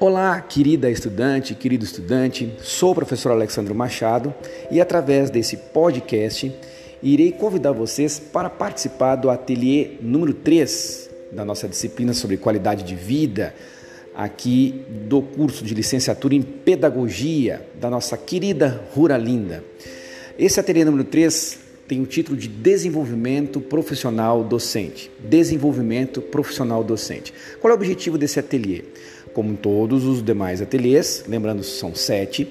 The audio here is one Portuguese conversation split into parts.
Olá, querida estudante, querido estudante, sou o professor Alexandre Machado e através desse podcast irei convidar vocês para participar do ateliê número 3 da nossa disciplina sobre qualidade de vida, aqui do curso de licenciatura em pedagogia da nossa querida Ruralinda. Esse ateliê número 3 tem o título de Desenvolvimento Profissional Docente. Desenvolvimento Profissional Docente. Qual é o objetivo desse ateliê? como todos os demais ateliês, lembrando são sete,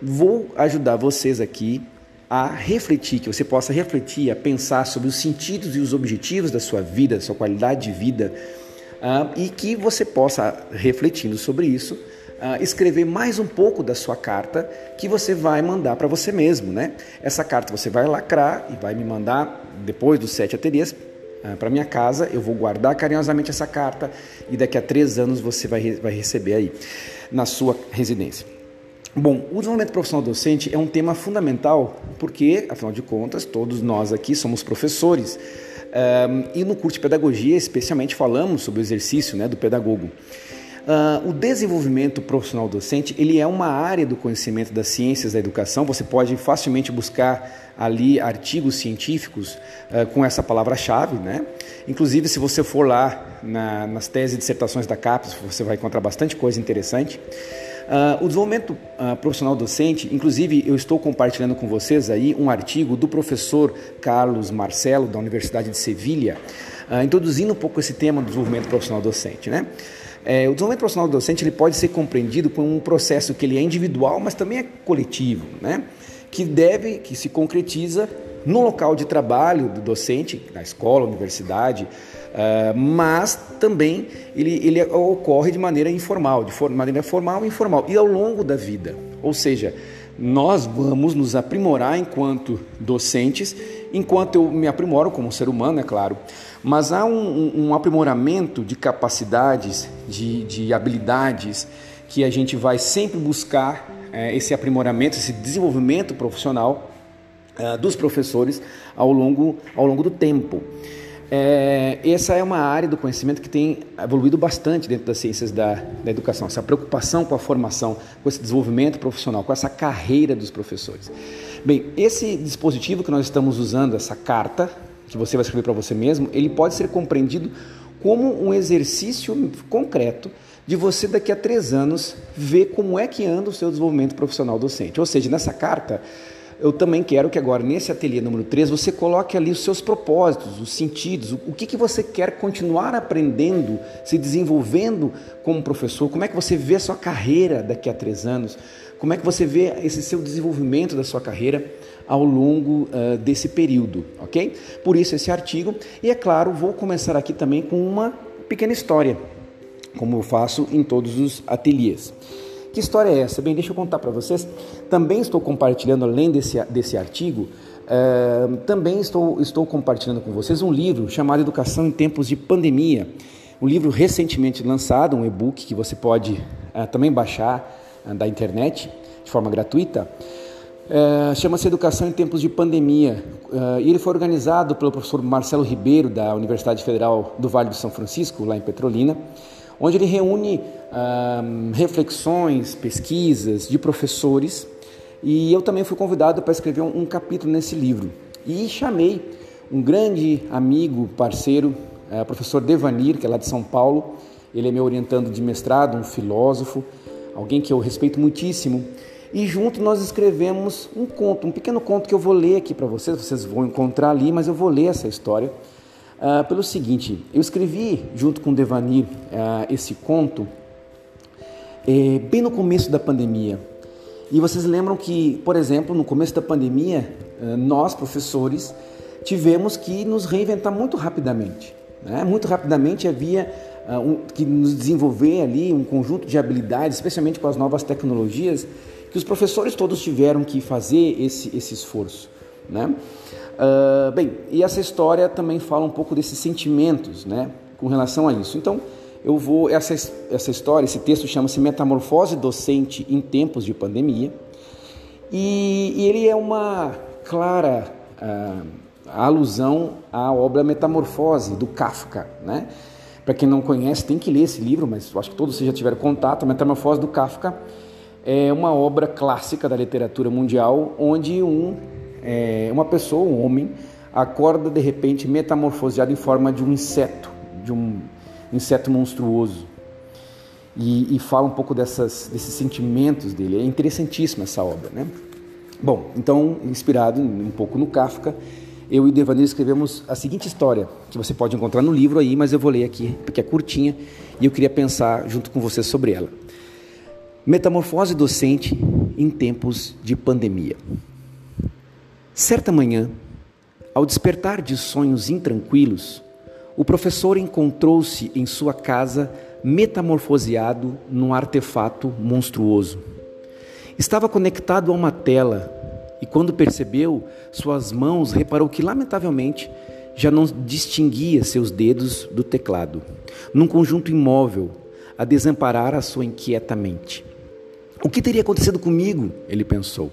vou ajudar vocês aqui a refletir, que você possa refletir, a pensar sobre os sentidos e os objetivos da sua vida, da sua qualidade de vida, uh, e que você possa, refletindo sobre isso, uh, escrever mais um pouco da sua carta que você vai mandar para você mesmo, né? Essa carta você vai lacrar e vai me mandar depois dos sete ateliês ah, para minha casa, eu vou guardar carinhosamente essa carta e daqui a três anos você vai, vai receber aí na sua residência. Bom, o desenvolvimento profissional docente é um tema fundamental porque, afinal de contas, todos nós aqui somos professores um, e no curso de pedagogia, especialmente, falamos sobre o exercício né, do pedagogo. Uh, o desenvolvimento profissional docente ele é uma área do conhecimento das ciências da educação. Você pode facilmente buscar ali artigos científicos uh, com essa palavra-chave, né? Inclusive, se você for lá na, nas teses e dissertações da CAPES, você vai encontrar bastante coisa interessante. Uh, o desenvolvimento uh, profissional docente, inclusive eu estou compartilhando com vocês aí um artigo do professor Carlos Marcelo, da Universidade de Sevilha, uh, introduzindo um pouco esse tema do desenvolvimento profissional docente. Né? É, o desenvolvimento profissional do docente ele pode ser compreendido como um processo que ele é individual, mas também é coletivo, né? que deve, que se concretiza no local de trabalho do docente, na escola, universidade, uh, mas também ele, ele ocorre de maneira informal, de for, maneira formal e informal, e ao longo da vida. Ou seja, nós vamos nos aprimorar enquanto docentes, enquanto eu me aprimoro como ser humano, é claro, mas há um, um aprimoramento de capacidades, de, de, habilidades, que a gente vai sempre buscar é, esse aprimoramento, esse desenvolvimento profissional é, dos professores ao longo, ao longo do tempo. É, essa é uma área do conhecimento que tem evoluído bastante dentro das ciências da, da, educação, essa preocupação com a formação, com esse desenvolvimento profissional, com essa carreira dos professores. Bem, esse dispositivo que nós estamos usando, essa carta, que você vai escrever para você mesmo, ele pode ser compreendido como um exercício concreto de você daqui a três anos ver como é que anda o seu desenvolvimento profissional docente. Ou seja, nessa carta eu também quero que agora, nesse ateliê número 3, você coloque ali os seus propósitos, os sentidos, o que, que você quer continuar aprendendo, se desenvolvendo como professor, como é que você vê a sua carreira daqui a três anos, como é que você vê esse seu desenvolvimento da sua carreira ao longo uh, desse período, ok? Por isso esse artigo, e é claro, vou começar aqui também com uma pequena história, como eu faço em todos os ateliês. Que história é essa? Bem, deixa eu contar para vocês. Também estou compartilhando, além desse, desse artigo, uh, também estou, estou compartilhando com vocês um livro chamado Educação em Tempos de Pandemia. Um livro recentemente lançado, um e-book que você pode uh, também baixar uh, da internet de forma gratuita. Chama-se Educação em Tempos de Pandemia. e ele foi organizado pelo professor Marcelo Ribeiro, da Universidade Federal do Vale do São Francisco, lá em Petrolina onde ele reúne ah, reflexões, pesquisas de professores e eu também fui convidado para escrever um, um, capítulo nesse livro. E chamei um grande amigo, parceiro, é, professor Devanir, que é lá de São Paulo. Ele é meu orientando de mestrado, um filósofo, alguém que eu respeito muitíssimo. E junto nós escrevemos um conto, um pequeno conto que eu vou ler aqui para vocês, vocês vão encontrar ali, mas eu vou ler essa história uh, pelo seguinte: eu escrevi junto com o Devanir uh, esse conto eh, bem no começo da pandemia. E vocês lembram que, por exemplo, no começo da pandemia, uh, nós, professores, tivemos que nos reinventar muito rapidamente. Né? Muito rapidamente havia um, que nos desenvolver ali um conjunto de habilidades, especialmente com as novas tecnologias, que os professores todos tiveram que fazer esse, esse esforço. Né? Uh, bem, e essa história também fala um pouco desses sentimentos, né, com relação a isso. Então, eu vou essa essa história, esse texto chama-se Metamorfose docente em tempos de pandemia, e, e ele é uma clara uh, alusão à obra Metamorfose, do Kafka. Né? Para quem não conhece, tem que ler esse livro, mas acho que todos vocês já tiveram contato. A Metamorfose do Kafka é uma obra clássica da literatura mundial, onde um, é, uma pessoa, um homem, acorda de repente metamorfoseado em forma de um inseto, de um inseto monstruoso. E, e fala um pouco dessas, desses sentimentos dele. É interessantíssima essa obra, né? Bom, então, inspirado um pouco no Kafka, eu e o Devanir escrevemos a seguinte história, que você pode encontrar no livro aí, mas eu vou ler aqui, porque é curtinha, e eu queria pensar junto com você sobre ela. Metamorfose docente em tempos de pandemia. Certa manhã, ao despertar de sonhos intranquilos, o professor encontrou-se em sua casa metamorfoseado num artefato monstruoso. Estava conectado a uma tela e, quando percebeu suas mãos, reparou que, lamentavelmente, já não distinguia seus dedos do teclado. Num conjunto imóvel, a desamparar a sua inquieta mente. O que teria acontecido comigo? Ele pensou.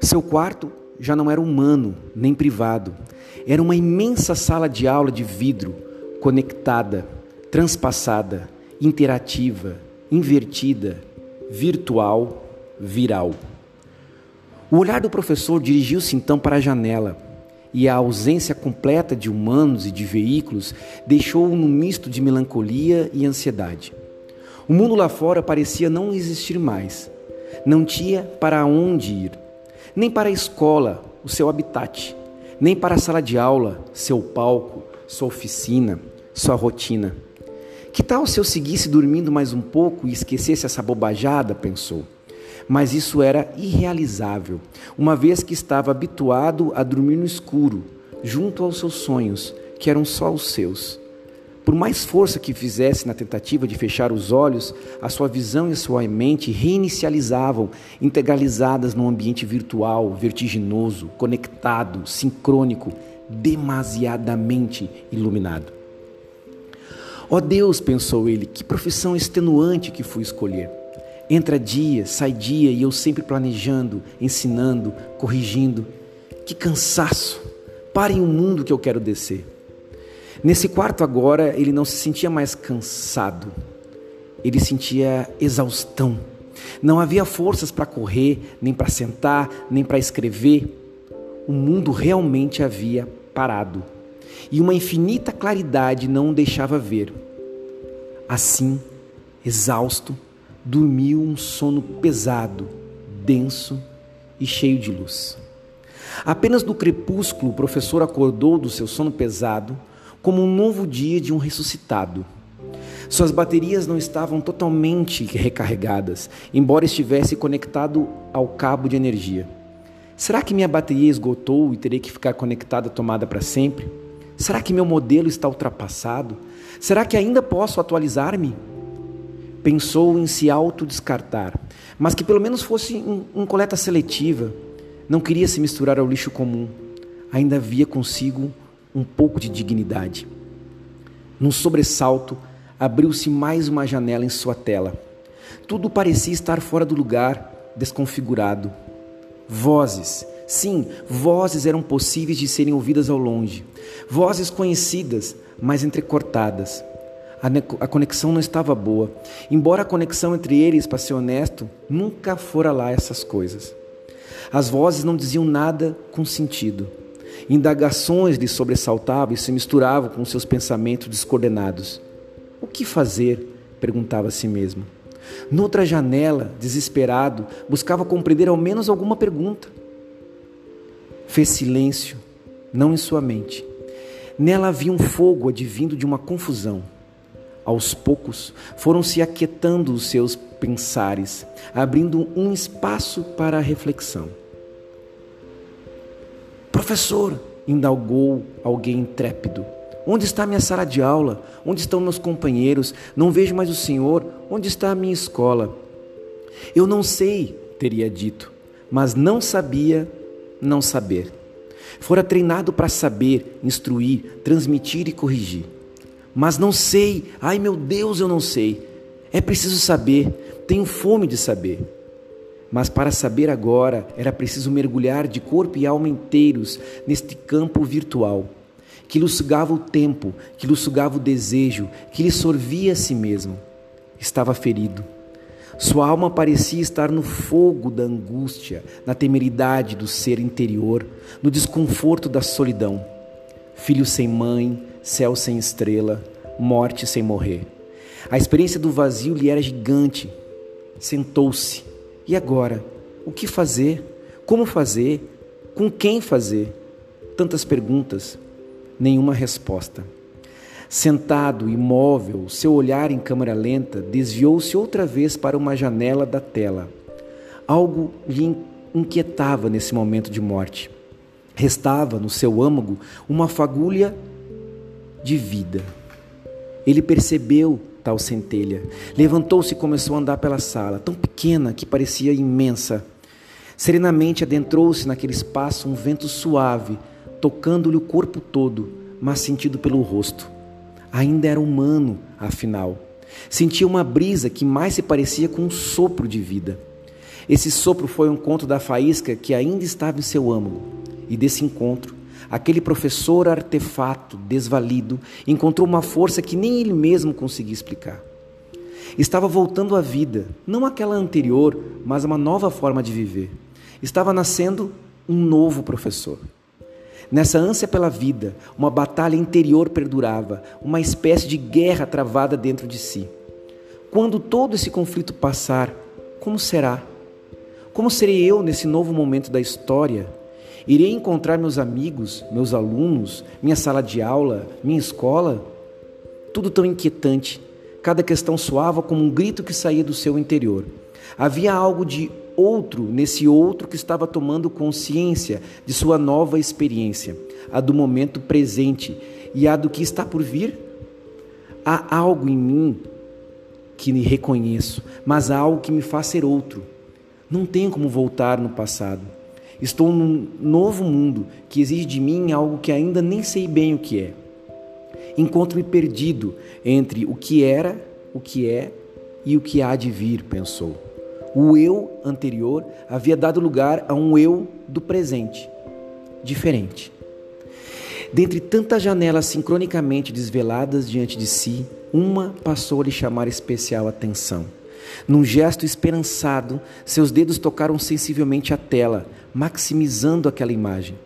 Seu quarto já não era humano nem privado. Era uma imensa sala de aula de vidro, conectada, transpassada, interativa, invertida, virtual viral. O olhar do professor dirigiu-se então para a janela, e a ausência completa de humanos e de veículos deixou-o num misto de melancolia e ansiedade. O mundo lá fora parecia não existir mais. Não tinha para onde ir, nem para a escola, o seu habitat, nem para a sala de aula, seu palco, sua oficina, sua rotina. Que tal se eu seguisse dormindo mais um pouco e esquecesse essa bobajada? pensou. Mas isso era irrealizável, uma vez que estava habituado a dormir no escuro, junto aos seus sonhos, que eram só os seus. Por mais força que fizesse na tentativa de fechar os olhos, a sua visão e a sua mente reinicializavam, integralizadas num ambiente virtual, vertiginoso, conectado, sincrônico, demasiadamente iluminado. Ó oh Deus, pensou ele, que profissão extenuante que fui escolher. Entra dia, sai dia e eu sempre planejando, ensinando, corrigindo. Que cansaço! Parem o mundo que eu quero descer. Nesse quarto agora, ele não se sentia mais cansado. Ele sentia exaustão. Não havia forças para correr, nem para sentar, nem para escrever. O mundo realmente havia parado. E uma infinita claridade não o deixava ver. Assim, exausto, dormiu um sono pesado, denso e cheio de luz. Apenas no crepúsculo o professor acordou do seu sono pesado como um novo dia de um ressuscitado. Suas baterias não estavam totalmente recarregadas, embora estivesse conectado ao cabo de energia. Será que minha bateria esgotou e terei que ficar conectada à tomada para sempre? Será que meu modelo está ultrapassado? Será que ainda posso atualizar-me? pensou em se autodescartar, mas que pelo menos fosse um, um coleta seletiva. Não queria se misturar ao lixo comum. Ainda havia consigo um pouco de dignidade. Num sobressalto, abriu-se mais uma janela em sua tela. Tudo parecia estar fora do lugar, desconfigurado. Vozes, sim, vozes eram possíveis de serem ouvidas ao longe. Vozes conhecidas, mas entrecortadas a conexão não estava boa. Embora a conexão entre eles, para ser honesto, nunca fora lá essas coisas. As vozes não diziam nada com sentido. Indagações lhe sobressaltavam e se misturavam com seus pensamentos descoordenados. O que fazer? perguntava a si mesmo. Noutra janela, desesperado, buscava compreender ao menos alguma pergunta. Fez silêncio, não em sua mente. Nela havia um fogo advindo de uma confusão. Aos poucos foram se aquietando os seus pensares, abrindo um espaço para a reflexão. Professor, indagou alguém intrépido. Onde está minha sala de aula? Onde estão meus companheiros? Não vejo mais o senhor. Onde está a minha escola? Eu não sei, teria dito, mas não sabia não saber. Fora treinado para saber, instruir, transmitir e corrigir mas não sei. Ai meu Deus, eu não sei. É preciso saber. Tenho fome de saber. Mas para saber agora, era preciso mergulhar de corpo e alma inteiros neste campo virtual, que lhe sugava o tempo, que lhe sugava o desejo, que lhe sorvia a si mesmo. Estava ferido. Sua alma parecia estar no fogo da angústia, na temeridade do ser interior, no desconforto da solidão. Filho sem mãe, céu sem estrela, morte sem morrer. A experiência do vazio lhe era gigante. Sentou-se. E agora? O que fazer? Como fazer? Com quem fazer? Tantas perguntas, nenhuma resposta. Sentado, imóvel, seu olhar em câmera lenta desviou-se outra vez para uma janela da tela. Algo lhe inquietava nesse momento de morte. Restava no seu âmago uma fagulha de vida. Ele percebeu tal centelha. Levantou-se e começou a andar pela sala, tão pequena que parecia imensa. Serenamente adentrou-se naquele espaço um vento suave, tocando-lhe o corpo todo, mas sentido pelo rosto. Ainda era humano, afinal. Sentia uma brisa que mais se parecia com um sopro de vida. Esse sopro foi um encontro da faísca que ainda estava em seu âmago. E desse encontro, aquele professor artefato desvalido encontrou uma força que nem ele mesmo conseguia explicar. Estava voltando à vida, não aquela anterior, mas uma nova forma de viver. Estava nascendo um novo professor. Nessa ânsia pela vida, uma batalha interior perdurava, uma espécie de guerra travada dentro de si. Quando todo esse conflito passar, como será? Como serei eu nesse novo momento da história? Irei encontrar meus amigos, meus alunos, minha sala de aula, minha escola? Tudo tão inquietante. Cada questão soava como um grito que saía do seu interior. Havia algo de outro nesse outro que estava tomando consciência de sua nova experiência, a do momento presente e a do que está por vir. Há algo em mim que me reconheço, mas há algo que me faz ser outro. Não tenho como voltar no passado. Estou num novo mundo que exige de mim algo que ainda nem sei bem o que é. Encontro-me perdido entre o que era, o que é e o que há de vir, pensou. O eu anterior havia dado lugar a um eu do presente, diferente. Dentre tantas janelas sincronicamente desveladas diante de si, uma passou a lhe chamar especial atenção. Num gesto esperançado, seus dedos tocaram sensivelmente a tela, maximizando aquela imagem.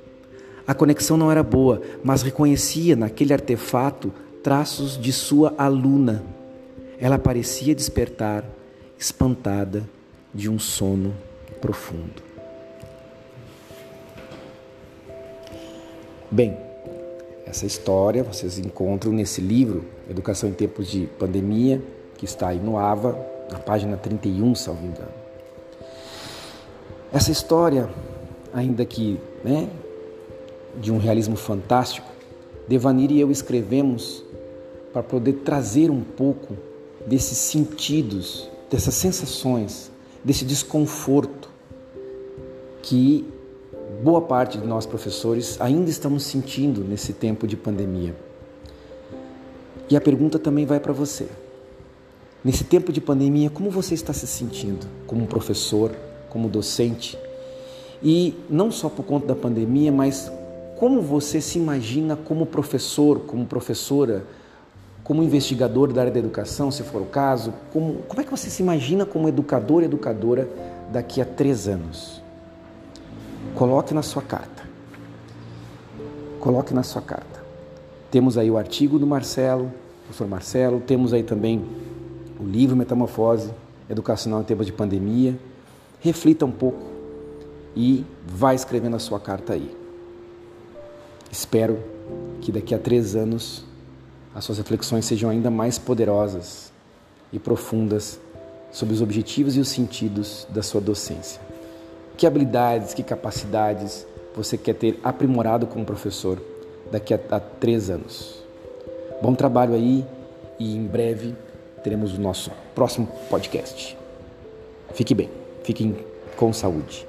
A conexão não era boa, mas reconhecia naquele artefato traços de sua aluna. Ela parecia despertar, espantada, de um sono profundo. Bem, essa história vocês encontram nesse livro, Educação em Tempos de Pandemia, que está aí no AVA, na página 31, salvo engano. Essa história, ainda que né, de um realismo fantástico, Devanir e eu escrevemos para poder trazer um pouco desses sentidos, dessas sensações, desse desconforto que boa parte de nós professores ainda estamos sentindo nesse tempo de pandemia. E a pergunta também vai para você. Nesse tempo de pandemia, como você está se sentindo como professor, como docente? E não só por conta da pandemia, mas como você se imagina como professor, como professora, como investigador da área da educação, se for o caso? Como, como é que você se imagina como educador e educadora daqui a três anos? Coloque na sua carta. Coloque na sua carta. Temos aí o artigo do Marcelo, professor Marcelo, temos aí também o livro Metamorfose Educacional em Tempos de Pandemia. Reflita um pouco e vá escrevendo a sua carta aí. Espero que daqui a três anos as suas reflexões sejam ainda mais poderosas e profundas sobre os objetivos e os sentidos da sua docência. Que habilidades, que capacidades você quer ter aprimorado como professor daqui a, a três anos? Bom trabalho aí e em breve teremos o nosso próximo podcast. Fique bem, fiquem com saúde.